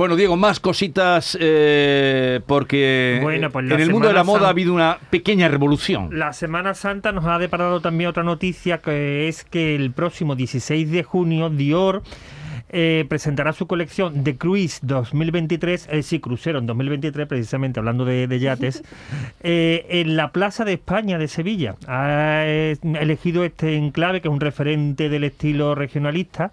Bueno, Diego, más cositas eh, porque Bueno, pues en el mundo de la moda ha habido una pequeña revolución. La Semana Santa nos ha deparado también otra noticia que es que el próximo 16 de junio Dior eh, presentará su colección de Cruise 2023, eh, sí, crucero en 2023, precisamente hablando de, de yates, eh, en la Plaza de España de Sevilla. Ha elegido este enclave, que es un referente del estilo regionalista,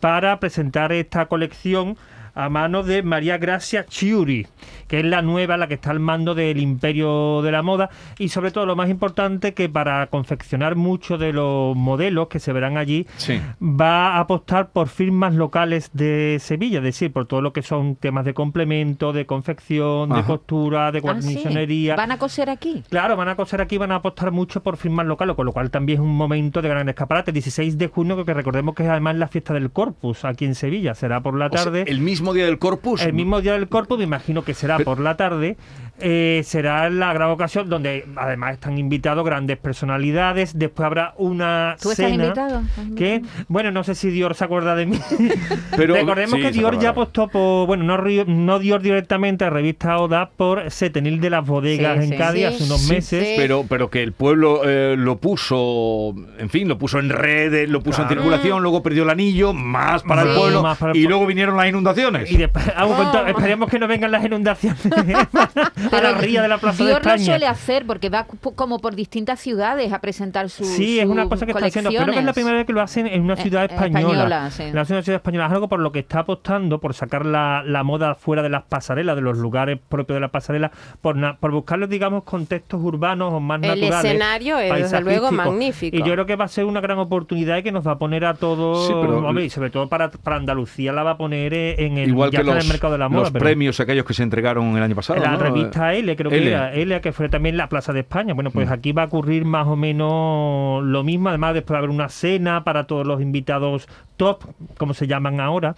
para presentar esta colección a mano de María Gracia Chiuri, que es la nueva, la que está al mando del imperio de la moda y sobre todo lo más importante que para confeccionar muchos de los modelos que se verán allí Sí. va a apostar por firmas locales de Sevilla, es decir, por todo lo que son temas de complemento, de confección, de costura, de Ah, sí. guarnicionería. ¿Van a coser aquí? Claro, van a coser aquí, van a apostar mucho por firmas locales, con lo cual también es un momento de gran escaparate. 16 de junio, que recordemos que es además la fiesta del Corpus aquí en Sevilla, será por la O sea, tarde. el mismo día del Corpus. El mismo día del Corpus, me imagino que será por la tarde, eh, será la gran ocasión donde además están invitados grandes personalidades. Después habrá una ¿Tú estás cena invitado? ¿Estás que, invitado? bueno, no sé si Dior se acuerda de mí. Pero- Recordemos sí, que Dior ya apostó por, bueno, no, Dior directamente, la revista Oda, por Setenil de las bodegas Sí, en sí. Cádiz Sí, hace unos sí, meses. sí. Pero, pero que el pueblo eh, lo puso, en fin, lo puso en redes, lo puso en circulación, luego perdió el anillo, más para el pueblo, Más para el y pueblo. luego vinieron las inundaciones. Y después, ah, Oh. esperemos que no vengan las inundaciones a la ría de la Plaza de Dior lo España. suele hacer porque va como por distintas ciudades a presentar su Sí, es una cosa que está haciendo. Creo que es la primera vez que lo hacen en una Eh, ciudad eh, española. española, sí. Lo hacen en una ciudad española. Es algo por lo que está apostando, por sacar la, la moda fuera de las pasarelas, de los lugares propios de la pasarela, por, na- por buscar, digamos, contextos urbanos o más El naturales. escenario es, desde luego, magnífico. Y yo creo que va a ser una gran oportunidad y que nos va a poner a todos, Sí, pero- sobre todo para, para Andalucía la va a poner eh, en el, Igual ya que los, el mercado de la moda. los pero- premios aquellos que se entregaron el año pasado. la ¿no? revista L, creo que L. era, L, que fue también la Plaza de España. Bueno, pues Mm. aquí va a ocurrir más o menos lo mismo. Además, después va a haber una cena para todos los invitados top, como se llaman ahora,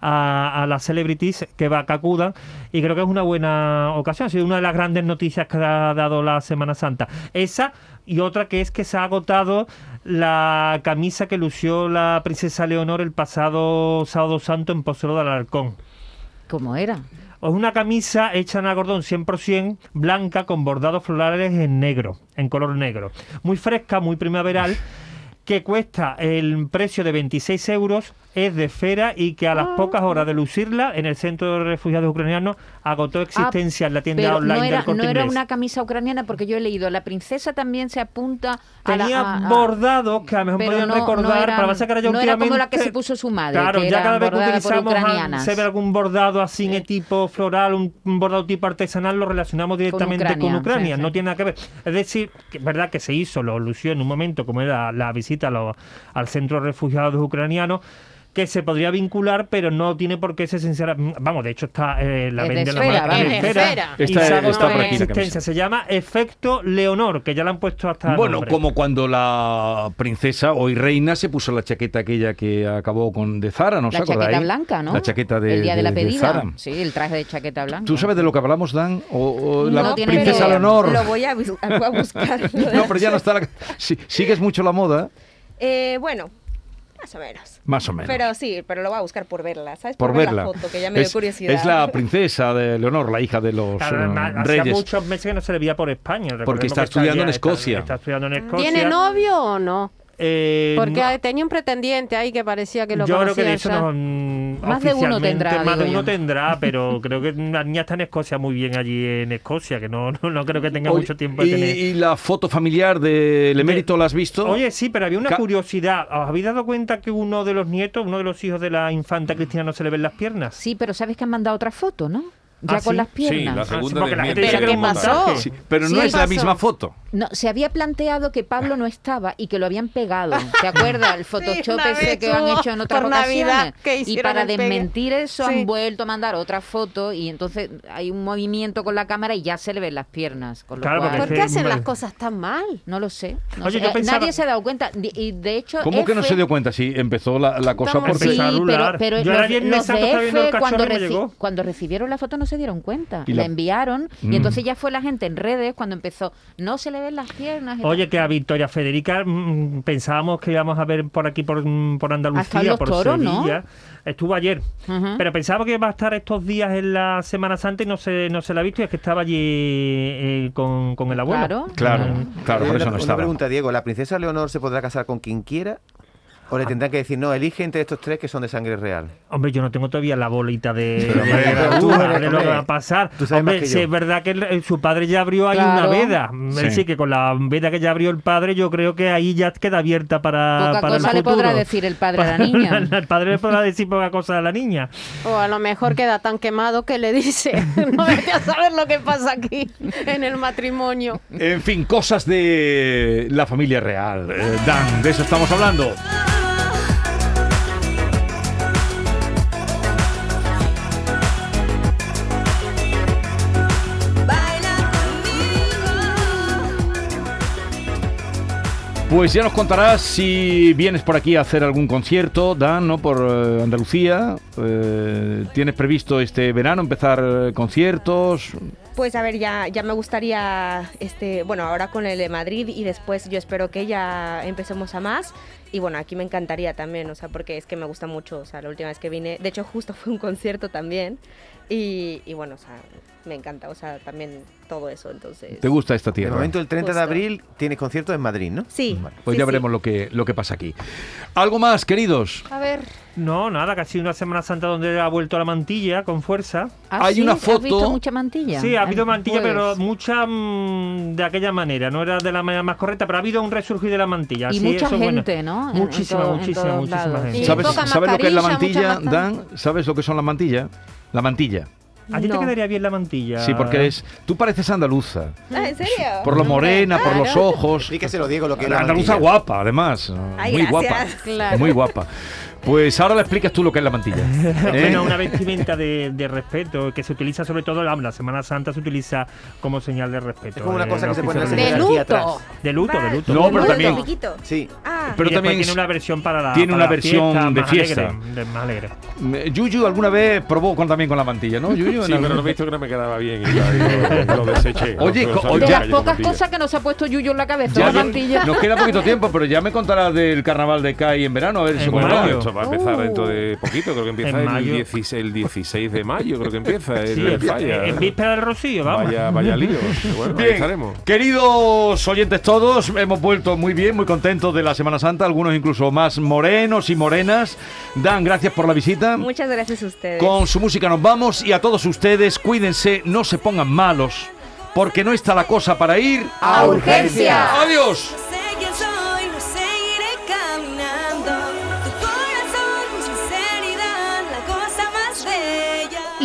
a, a las celebrities que va que acudan. Y creo que es una buena ocasión. Ha sido una de las grandes noticias que ha dado la Semana Santa. Esa y otra que es que se ha agotado la camisa que lució la princesa Leonor el pasado sábado santo en Pozuelo de Alarcón. ¿Cómo era? Es una camisa hecha en algodón 100% blanca con bordados florales en negro, en color negro. Muy fresca, muy primaveral, que cuesta el precio de 26 euros, es de fera y que a las pocas horas de lucirla en el centro de refugiados ucranianos agotó existencia en la tienda online no era, del Corte no era Inglés. una camisa ucraniana porque yo he leído, la princesa también se apunta a. Tenía a- a- bordados que a lo mejor podían no- no recordar, era- para sacar ya no era como la que se puso su madre, Claro, que ya cada vez que utilizamos a- se ve algún bordado así Sí. en tipo floral, un, un bordado tipo artesanal, lo relacionamos directamente con Ucrania, Ucrania, sí, no tiene nada que ver. Es decir, que verdad que se hizo, lo lució en un momento, como era la visita a los- al centro de refugiados ucranianos, que se podría vincular, pero no tiene por qué ser sincera. Vamos, de hecho está eh, la Es de vende la esfera, marca vamos. de Es de esfera, esfera. y ha está la la existencia. Se llama Efecto Leonor, que ya le han puesto hasta Bueno, nombre. como cuando la princesa, hoy reina, se puso la chaqueta aquella que acabó con de Zara, ¿no la os acordáis? chaqueta blanca, ¿no? La chaqueta de, El día de, la de- de pedida. Zara. Sí, el traje de chaqueta blanca. ¿Tú sabes de lo que hablamos, Dan? ¿O, o la No, tiene princesa. Leonor? Lo voy a buscar. No, pero ya no está la... Si- ¿Sigues mucho la moda? Eh, bueno, más o menos. Más o menos. Pero sí, pero lo voy a buscar por verla, ¿sabes? por ver verla. la foto, que ya me dio es, curiosidad. es la princesa de Leonor, la hija de los Claro, eh, además, hacía reyes. muchos meses que no se le veía por España. Recordemos está que estudiando en Escocia. Está, estudiando en Escocia. ¿Tiene novio o no? Eh, Porque no, tenía un pretendiente ahí que parecía que lo yo creo que de eso no, mm, Más de uno tendrá, Más de uno yo. tendrá, pero creo que la niña está en Escocia muy bien allí en Escocia, que no, no, no creo que tenga Oye, mucho tiempo de y, tener. y la foto familiar del emérito la has visto? Oye, sí, pero había una Ca- curiosidad. ¿Os habéis dado cuenta que uno de los nietos, uno de los hijos de la infanta Cristina no se le ven las piernas? Sí, pero sabes que han mandado otra foto, ¿no? Ya ¿Ah, con sí? las Sí, piernas. la segunda porque la gente dice que ¿Pero qué pasó? Sí, pero Sí, no es la misma foto. No, se había planteado que Pablo no estaba y que lo habían pegado. ¿Te acuerdas? El Photoshop ese que han hecho en otras ocasiones. que y para pegue. desmentir eso Sí. han vuelto a mandar otra foto y entonces hay un movimiento con la cámara y ya se le ven las piernas. Con lo Claro, cual- ¿Por qué hacen las cosas tan mal? No lo sé. no Oye, sé. yo Eh, pensaba- Nadie se ha dado cuenta. Y de hecho, ¿Cómo que no se dio cuenta? Sí, empezó la, la cosa por... Sí, pero, rular. pero Yo los, los de F, cuando, reci- recibieron la foto no se dieron cuenta. Y la... la- enviaron Mm. y entonces ya fue la gente en redes cuando empezó. No se le le ven las piernas. Oye, tal. que a Victoria Federica mm, pensábamos que íbamos a ver por aquí, por, mm, por Andalucía, por toros, ¿no? Sevilla. Estuvo ayer. Pero pensaba que va a estar estos días en la Semana Santa y no se, no se la ha visto y es que estaba allí eh, con, con el abuelo. Claro. Claro, Mm. claro, por Una- eso no una estaba. pregunta, Diego. ¿La princesa Leonor se podrá casar con quien quiera? ¿O le tendrán que decir, no, elige entre estos tres que son de sangre real? Hombre, yo no tengo todavía la bolita de, de, tú eres- de lo que va a pasar. tú sabes Hombre, si es verdad que el- el- su padre ya abrió ahí Claro. una veda. Es Sí. decir, que con la veda que ya abrió el padre, yo creo que ahí ya queda abierta para, Poca para el cosa le podrá futuro. decir el padre a la niña. el padre le podrá decir poca cosa a la niña. O a lo mejor queda tan quemado que le dice, no vete a saber lo que pasa aquí en el matrimonio. En fin, cosas de la familia real. Eh, Dan, de eso estamos hablando. Pues ya nos contarás si vienes por aquí a hacer algún concierto, Dan, ¿no? Por eh, Andalucía. Eh, ¿Tienes previsto este verano empezar eh, conciertos? Pues a ver, ya, ya me gustaría, este, bueno, ahora con el de Madrid y después yo espero que ya empecemos a más. Y bueno, aquí me encantaría también, o sea, porque es que me gusta mucho, o sea, la última vez que vine, de hecho justo fue un concierto también. Y, y bueno, o sea, me encanta, o sea, también todo eso, entonces... ¿Te gusta esta De tierra? momento, el 30 de Justo. abril tienes concierto en Madrid, ¿no? Sí. Vale. Pues sí, ya sí. veremos lo que, lo que pasa aquí. ¿Algo más, queridos? A ver, No, nada, casi una Semana Santa donde ha vuelto la mantilla con fuerza. Ah, Hay sí, una ¿Has visto foto- mucha mantilla? Sí, ha habido Ay, mantilla, pues. pero mucha mm, de aquella manera. No era de la manera más correcta, pero ha habido un resurgir de la mantilla. Y sí, mucha eso es bueno. gente, ¿no? En Muchísima, todo- muchísima, muchísima lados. gente. Y ¿Sabes, poca ¿sabes lo que es la mantilla, Dan? ¿Sabes lo que son la mantilla? La mantilla. ¿A ti te quedaría bien la mantilla? Sí, porque es, tú pareces andaluza. Ah, ¿en serio? Por lo morena, por los ojos. Explíqueselo, Diego, lo que es la Andaluza mantilla. guapa, además. Ay, muy guapa. Claro. Muy guapa. Pues ahora le explicas tú lo que es la mantilla. ¿eh? Bueno, una vestimenta de, de respeto que se utiliza sobre todo en la Semana Santa se utiliza como señal de respeto. Es como una eh, cosa que se pone en. De luto. atrás. De luto, de luto. No, pero luto. también- Piquito. Sí. Ah, Pero y también tiene una versión para la tiene para una versión fiesta, de más fiesta. alegre, de- más alegre. Yuyu alguna vez probó con, también con la mantilla, ¿no? Yuyu, Sí, pero no he visto que no me quedaba bien y ya, digo, lo deseché. Oye, No, co- De las pocas cosas que nos ha puesto Yuyo en la cabeza, Ya la mantilla. nos queda poquito tiempo, pero ya me contarás del carnaval de CAI en verano, a ver si va. a empezar dentro de poquito, creo que empieza En el mayo. 16, el 16 de mayo, creo que empieza el, Sí, el en, falla. en víspera del Rocío, vamos. Vaya, vaya lío. Bueno, ahí Bien, estaremos. queridos oyentes todos, hemos vuelto muy bien, muy contentos de la Semana Santa, algunos incluso más morenos y morenas. Dan, gracias por la visita. muchas gracias a ustedes. Con su música nos vamos y a todos ustedes, cuídense, no se pongan malos, porque no está la cosa para ir A urgencia. ¡Adiós!